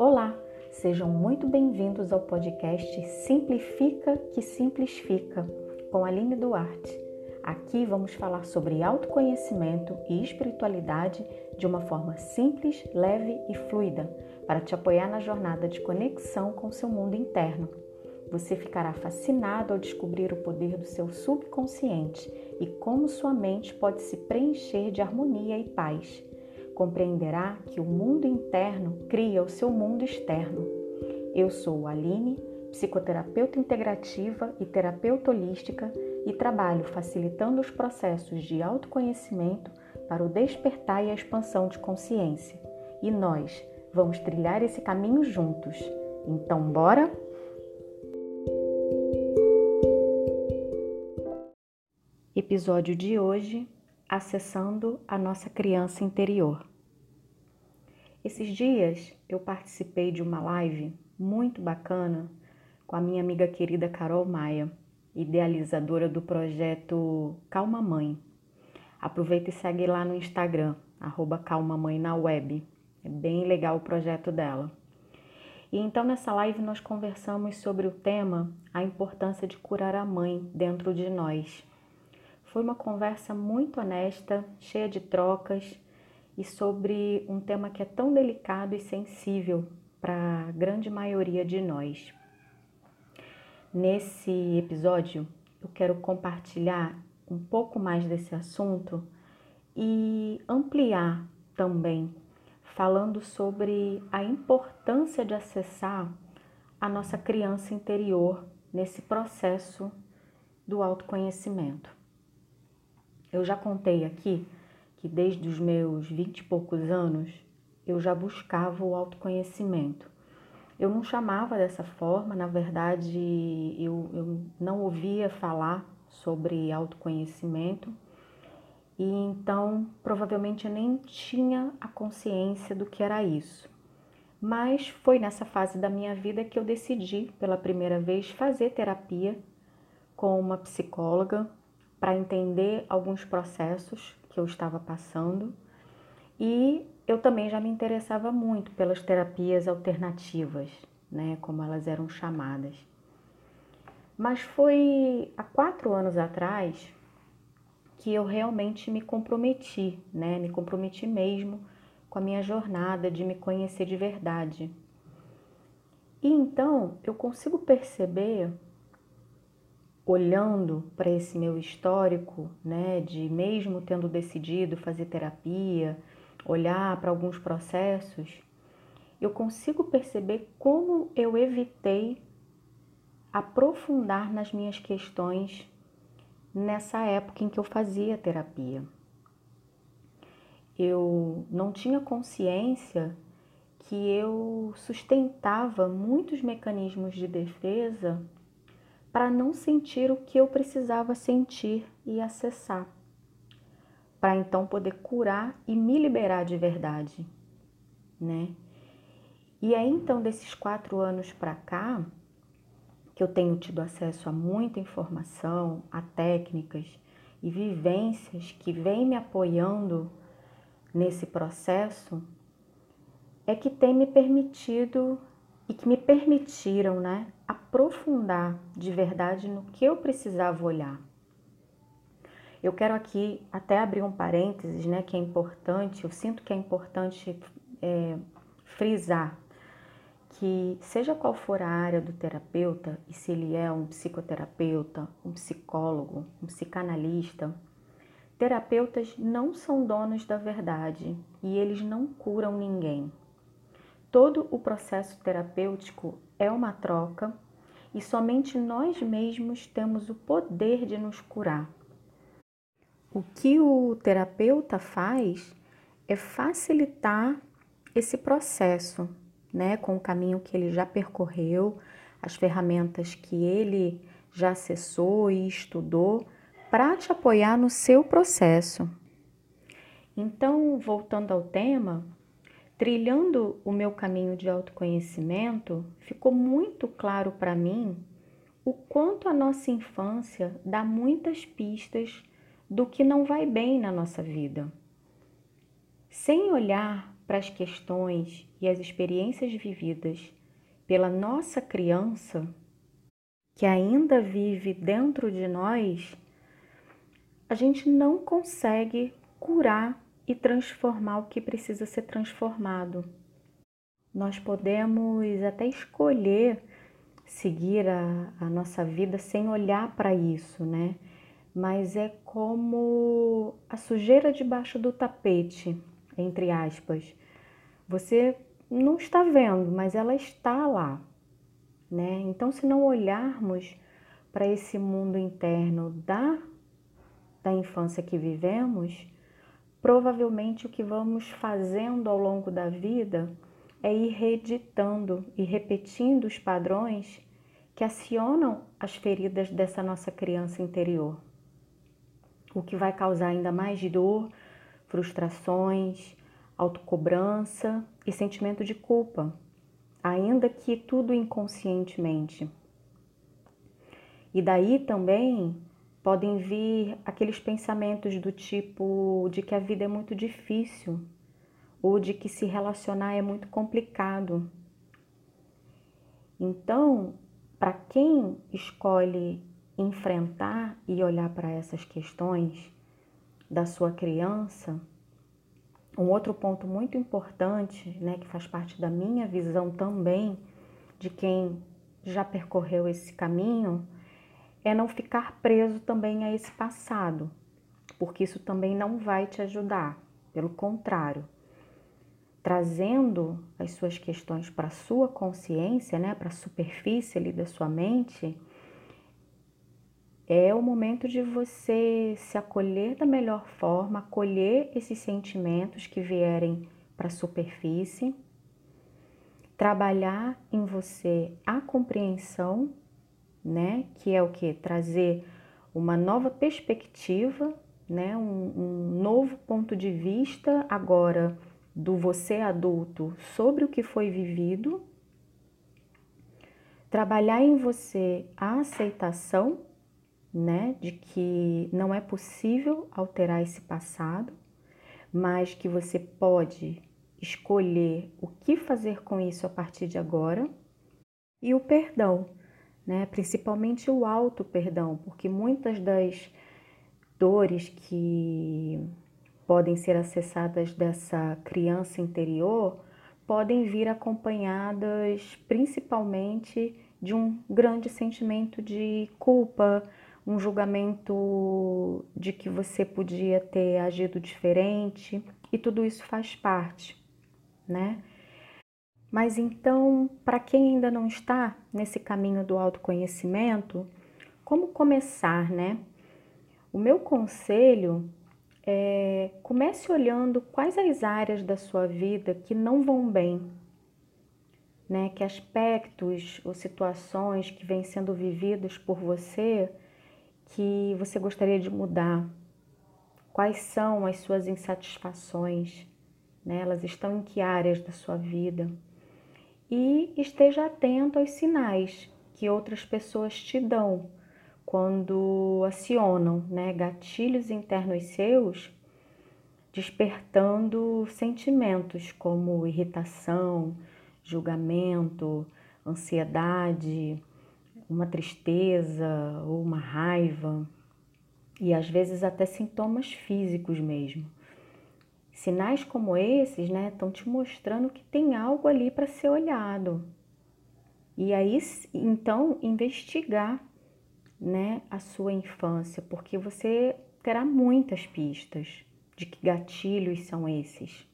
Olá, sejam muito bem-vindos ao podcast Simplifica que Simplifica com Aline Duarte. Aqui vamos falar sobre autoconhecimento e espiritualidade de uma forma simples, leve e fluida para te apoiar na jornada de conexão com seu mundo interno. Você ficará fascinado ao descobrir o poder do seu subconsciente e como sua mente pode se preencher de harmonia e paz. Compreenderá que o mundo interno cria o seu mundo externo. Eu sou Aline, psicoterapeuta integrativa e terapeuta holística e trabalho facilitando os processos de autoconhecimento para o despertar e a expansão de consciência. E nós vamos trilhar esse caminho juntos. Então, bora? Episódio de hoje: Acessando a nossa criança interior. Esses dias eu participei de uma live muito bacana com a minha amiga querida Carol Maia, idealizadora do projeto Calma Mãe. Aproveita e segue lá no Instagram, arroba Calma Mãe na web. É bem legal o projeto dela. E então nessa live nós conversamos sobre o tema a importância de curar a mãe dentro de nós. Foi uma conversa muito honesta, cheia de trocas e sobre um tema que é tão delicado e sensível para a grande maioria de nós. Nesse episódio, eu quero compartilhar um pouco mais desse assunto e ampliar também, falando sobre a importância de acessar a nossa criança interior nesse processo do autoconhecimento. Eu já contei aqui que desde os meus vinte e poucos anos eu já buscava o autoconhecimento. Eu não chamava dessa forma, na verdade eu, eu não ouvia falar sobre autoconhecimento e então provavelmente eu nem tinha a consciência do que era isso. Mas foi nessa fase da minha vida que eu decidi pela primeira vez fazer terapia com uma psicóloga para entender alguns processos que eu estava passando e eu também já me interessava muito pelas terapias alternativas, né, como elas eram chamadas. Mas foi há quatro anos atrás que eu realmente me comprometi, né, me comprometi mesmo com a minha jornada de me conhecer de verdade. E então eu consigo perceber olhando para esse meu histórico, né, de mesmo tendo decidido fazer terapia, olhar para alguns processos, eu consigo perceber como eu evitei aprofundar nas minhas questões nessa época em que eu fazia terapia. Eu não tinha consciência que eu sustentava muitos mecanismos de defesa para não sentir o que eu precisava sentir e acessar, para então poder curar e me liberar de verdade, né? E aí então desses quatro anos para cá, que eu tenho tido acesso a muita informação, a técnicas e vivências que vêm me apoiando nesse processo, é que tem me permitido e que me permitiram, né, aprofundar de verdade no que eu precisava olhar. Eu quero aqui até abrir um parênteses, né, que é importante, eu sinto que é importante é, frisar que seja qual for a área do terapeuta, e se ele é um psicoterapeuta, um psicólogo, um psicanalista, terapeutas não são donos da verdade e eles não curam ninguém. Todo o processo terapêutico é uma troca e somente nós mesmos temos o poder de nos curar. O que o terapeuta faz é facilitar esse processo, né, com o caminho que ele já percorreu, as ferramentas que ele já acessou e estudou para te apoiar no seu processo. Então, voltando ao tema, Trilhando o meu caminho de autoconhecimento, ficou muito claro para mim o quanto a nossa infância dá muitas pistas do que não vai bem na nossa vida. Sem olhar para as questões e as experiências vividas pela nossa criança, que ainda vive dentro de nós, a gente não consegue curar e transformar o que precisa ser transformado. Nós podemos até escolher seguir a, a nossa vida sem olhar para isso, né? Mas é como a sujeira debaixo do tapete, entre aspas. Você não está vendo, mas ela está lá, né? Então, se não olharmos para esse mundo interno da, da infância que vivemos, provavelmente o que vamos fazendo ao longo da vida é ir reeditando e repetindo os padrões que acionam as feridas dessa nossa criança interior. O que vai causar ainda mais dor, frustrações, autocobrança e sentimento de culpa, ainda que tudo inconscientemente. E daí também podem vir aqueles pensamentos do tipo de que a vida é muito difícil ou de que se relacionar é muito complicado. Então, para quem escolhe enfrentar e olhar para essas questões da sua criança, um outro ponto muito importante, né, que faz parte da minha visão também de quem já percorreu esse caminho, é não ficar preso também a esse passado, porque isso também não vai te ajudar. Pelo contrário, trazendo as suas questões para a sua consciência, né, para a superfície ali da sua mente, é o momento de você se acolher da melhor forma, acolher esses sentimentos que vierem para a superfície, trabalhar em você a compreensão, né, que é o que trazer uma nova perspectiva, né, um, um novo ponto de vista agora do você adulto sobre o que foi vivido, trabalhar em você a aceitação, né, de que não é possível alterar esse passado, mas que você pode escolher o que fazer com isso a partir de agora, e o perdão, né, principalmente o auto perdão, porque muitas das dores que podem ser acessadas dessa criança interior podem vir acompanhadas principalmente de um grande sentimento de culpa, um julgamento de que você podia ter agido diferente e tudo isso faz parte, né? Mas então, para quem ainda não está nesse caminho do autoconhecimento, como começar, né? O meu conselho é, comece olhando quais as áreas da sua vida que não vão bem, né? Que aspectos ou situações que vêm sendo vividos por você que você gostaria de mudar. Quais são as suas insatisfações? Né? Elas estão em que áreas da sua vida? E esteja atento aos sinais que outras pessoas te dão quando acionam né, gatilhos internos seus, despertando sentimentos como irritação, julgamento, ansiedade, uma tristeza ou uma raiva, e às vezes até sintomas físicos mesmo. Sinais como esses, né, estão te mostrando que tem algo ali para ser olhado. E aí, então, investigar né, a sua infância, porque você terá muitas pistas de que gatilhos são esses.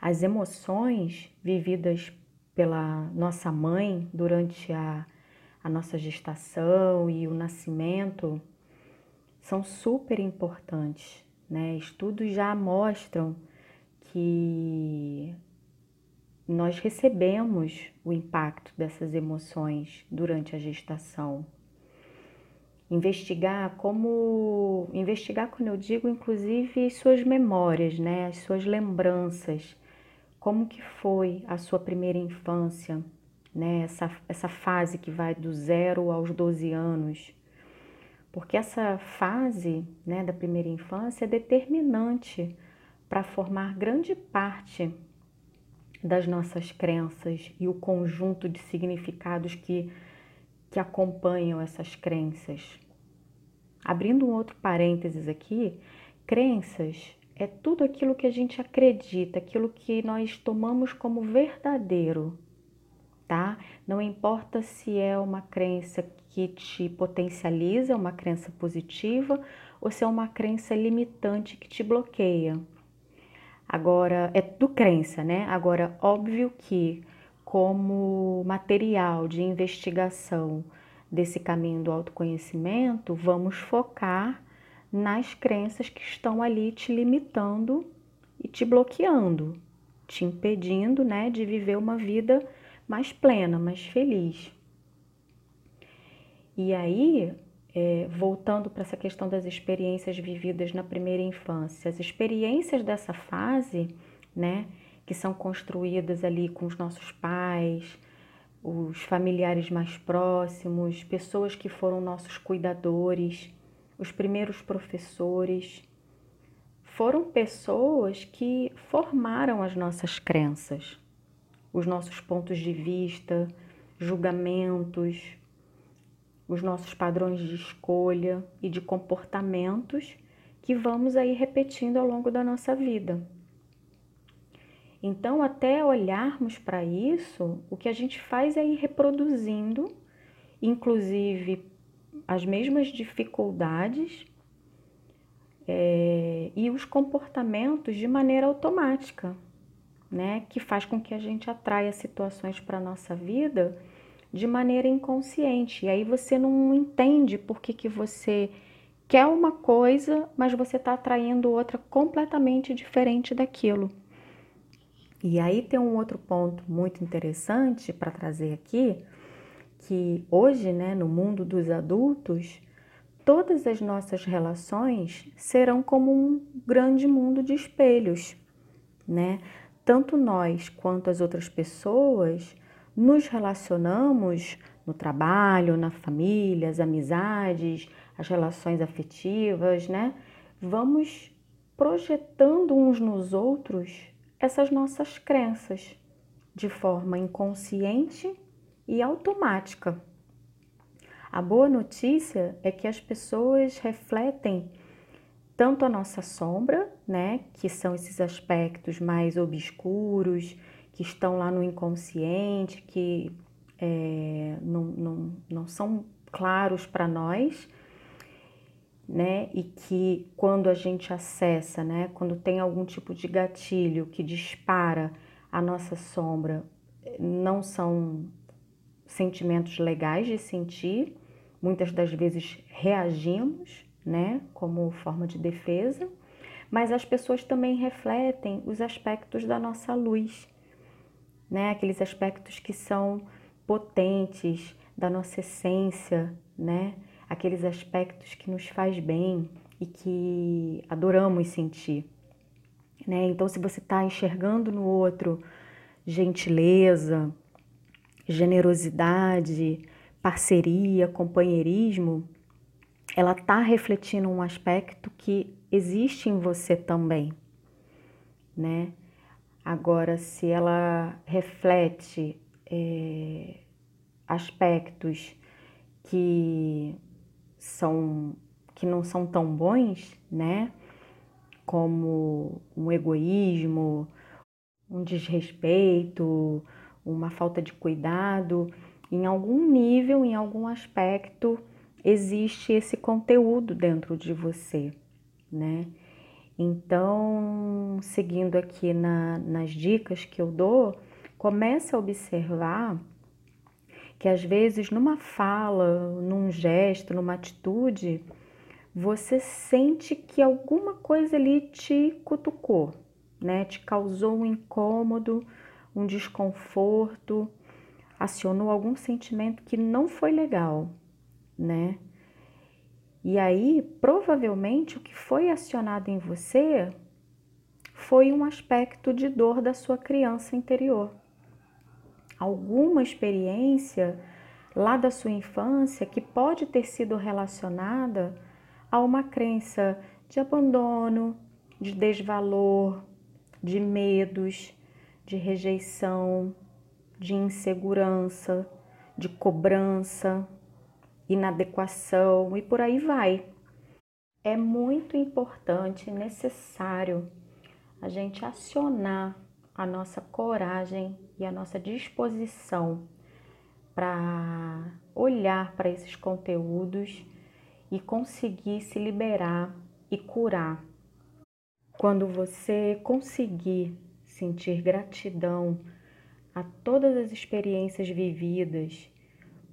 As emoções vividas pela nossa mãe durante a, a nossa gestação e o nascimento são super importantes. Né? Estudos já mostram que nós recebemos o impacto dessas emoções durante a gestação. Investigar como investigar quando eu digo inclusive suas memórias, né, as suas lembranças, como que foi a sua primeira infância, né, essa, essa fase que vai do zero aos 12 anos, porque essa fase, né, da primeira infância é determinante para formar grande parte das nossas crenças e o conjunto de significados que, que acompanham essas crenças. Abrindo um outro parênteses aqui, crenças é tudo aquilo que a gente acredita, aquilo que nós tomamos como verdadeiro, tá? Não importa se é uma crença que te potencializa, uma crença positiva, ou se é uma crença limitante que te bloqueia. Agora, é do crença, né? Agora, óbvio que, como material de investigação desse caminho do autoconhecimento, vamos focar nas crenças que estão ali te limitando e te bloqueando, te impedindo, né, de viver uma vida mais plena, mais feliz. E aí, é, voltando para essa questão das experiências vividas na primeira infância, as experiências dessa fase, né, que são construídas ali com os nossos pais, os familiares mais próximos, pessoas que foram nossos cuidadores, os primeiros professores, foram pessoas que formaram as nossas crenças, os nossos pontos de vista, julgamentos, os nossos padrões de escolha e de comportamentos que vamos aí repetindo ao longo da nossa vida. Então, até olharmos para isso, o que a gente faz é ir reproduzindo, inclusive as mesmas dificuldades é, e os comportamentos de maneira automática, né? Que faz com que a gente atraia situações para a nossa vida de maneira inconsciente. E aí você não entende por que, que você quer uma coisa, mas você está atraindo outra completamente diferente daquilo. E aí tem um outro ponto muito interessante para trazer aqui, que hoje, né, no mundo dos adultos, todas as nossas relações serão como um grande mundo de espelhos, né? Tanto nós quanto as outras pessoas nos relacionamos no trabalho, na família, as amizades, as relações afetivas, né? Vamos projetando uns nos outros essas nossas crenças de forma inconsciente e automática. A boa notícia é que as pessoas refletem tanto a nossa sombra, né, que são esses aspectos mais obscuros, que estão lá no inconsciente, que é, não, não, não são claros para nós, né? E que quando a gente acessa, né? Quando tem algum tipo de gatilho que dispara a nossa sombra, não são sentimentos legais de sentir. Muitas das vezes reagimos, né? Como forma de defesa. Mas as pessoas também refletem os aspectos da nossa luz, né? Aqueles aspectos que são potentes da nossa essência, né? Aqueles aspectos que nos faz bem e que adoramos sentir, né? Então, se você está enxergando no outro gentileza, generosidade, parceria, companheirismo, ela está refletindo um aspecto que existe em você também, né? Agora, se ela reflete é, aspectos que são que não são tão bons, né? Como um egoísmo, um desrespeito, uma falta de cuidado, em algum nível, em algum aspecto, existe esse conteúdo dentro de você, né? Então, seguindo aqui na, nas dicas que eu dou, comece a observar que às vezes numa fala, num gesto, numa atitude, você sente que alguma coisa ali te cutucou, né? Te causou um incômodo, um desconforto, acionou algum sentimento que não foi legal, né? E aí, provavelmente, o que foi acionado em você foi um aspecto de dor da sua criança interior. Alguma experiência lá da sua infância que pode ter sido relacionada a uma crença de abandono, de desvalor, de medos, de rejeição, de insegurança, de cobrança, inadequação e por aí vai. É muito importante, necessário a gente acionar a nossa coragem e a nossa disposição para olhar para esses conteúdos e conseguir se liberar e curar. Quando você conseguir sentir gratidão a todas as experiências vividas,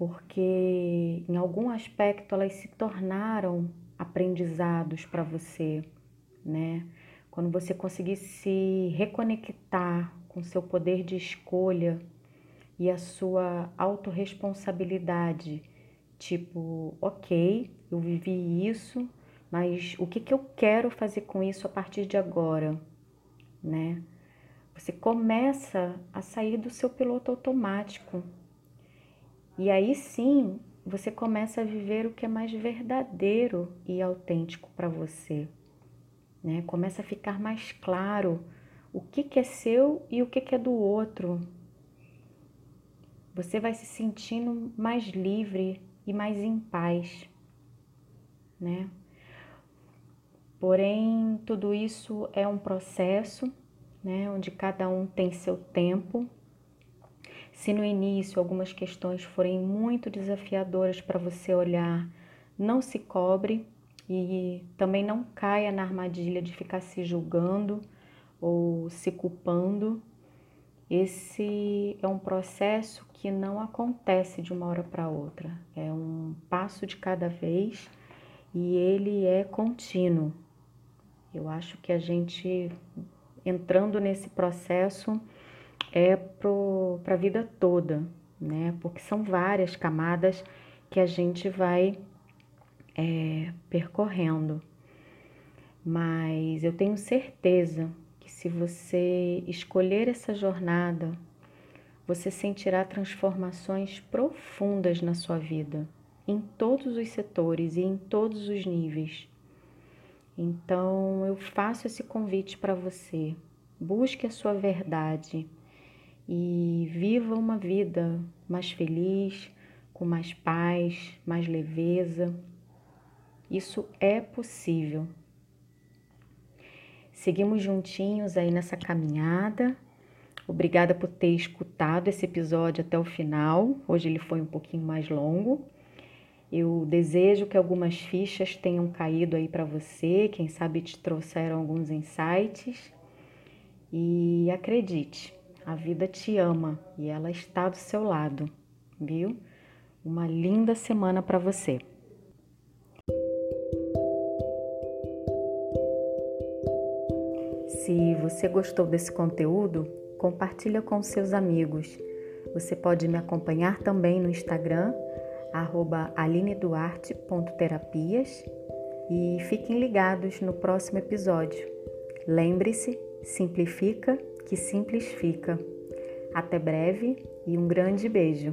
porque em algum aspecto elas se tornaram aprendizados para você, né? Quando você conseguir se reconectar com seu poder de escolha e a sua autorresponsabilidade, tipo, ok, eu vivi isso, mas o que, que eu quero fazer com isso a partir de agora, né? Você começa a sair do seu piloto automático. E aí sim, você começa a viver o que é mais verdadeiro e autêntico para você né? Começa a ficar mais claro o que, que é seu e o que, que é do outro. Você vai se sentindo mais livre e mais em paz, né? Porém, tudo isso é um processo, né, onde cada um tem seu tempo. Se no início algumas questões forem muito desafiadoras para você olhar, não se cobre, e também não caia na armadilha de ficar se julgando ou se culpando. Esse é um processo que não acontece de uma hora para outra, é um passo de cada vez e ele é contínuo. Eu acho que a gente entrando nesse processo é para a vida toda, né? Porque são várias camadas que a gente vai é, percorrendo. Mas eu tenho certeza que se você escolher essa jornada, você sentirá transformações profundas na sua vida, em todos os setores e em todos os níveis. Então eu faço esse convite para você. Busque a sua verdade e viva uma vida mais feliz, com mais paz, mais leveza isso é possível. Seguimos juntinhos aí nessa caminhada. Obrigada por ter escutado esse episódio até o final. Hoje ele foi um pouquinho mais longo. Eu desejo que algumas fichas tenham caído aí para você, quem sabe te trouxeram alguns insights. E acredite, a vida te ama e ela está do seu lado, viu? Uma linda semana para você. Se você gostou desse conteúdo, compartilha com seus amigos. Você pode me acompanhar também no Instagram, alineduarte.terapias e fiquem ligados no próximo episódio. Lembre-se, simplifica que simples fica. Até breve e um grande beijo!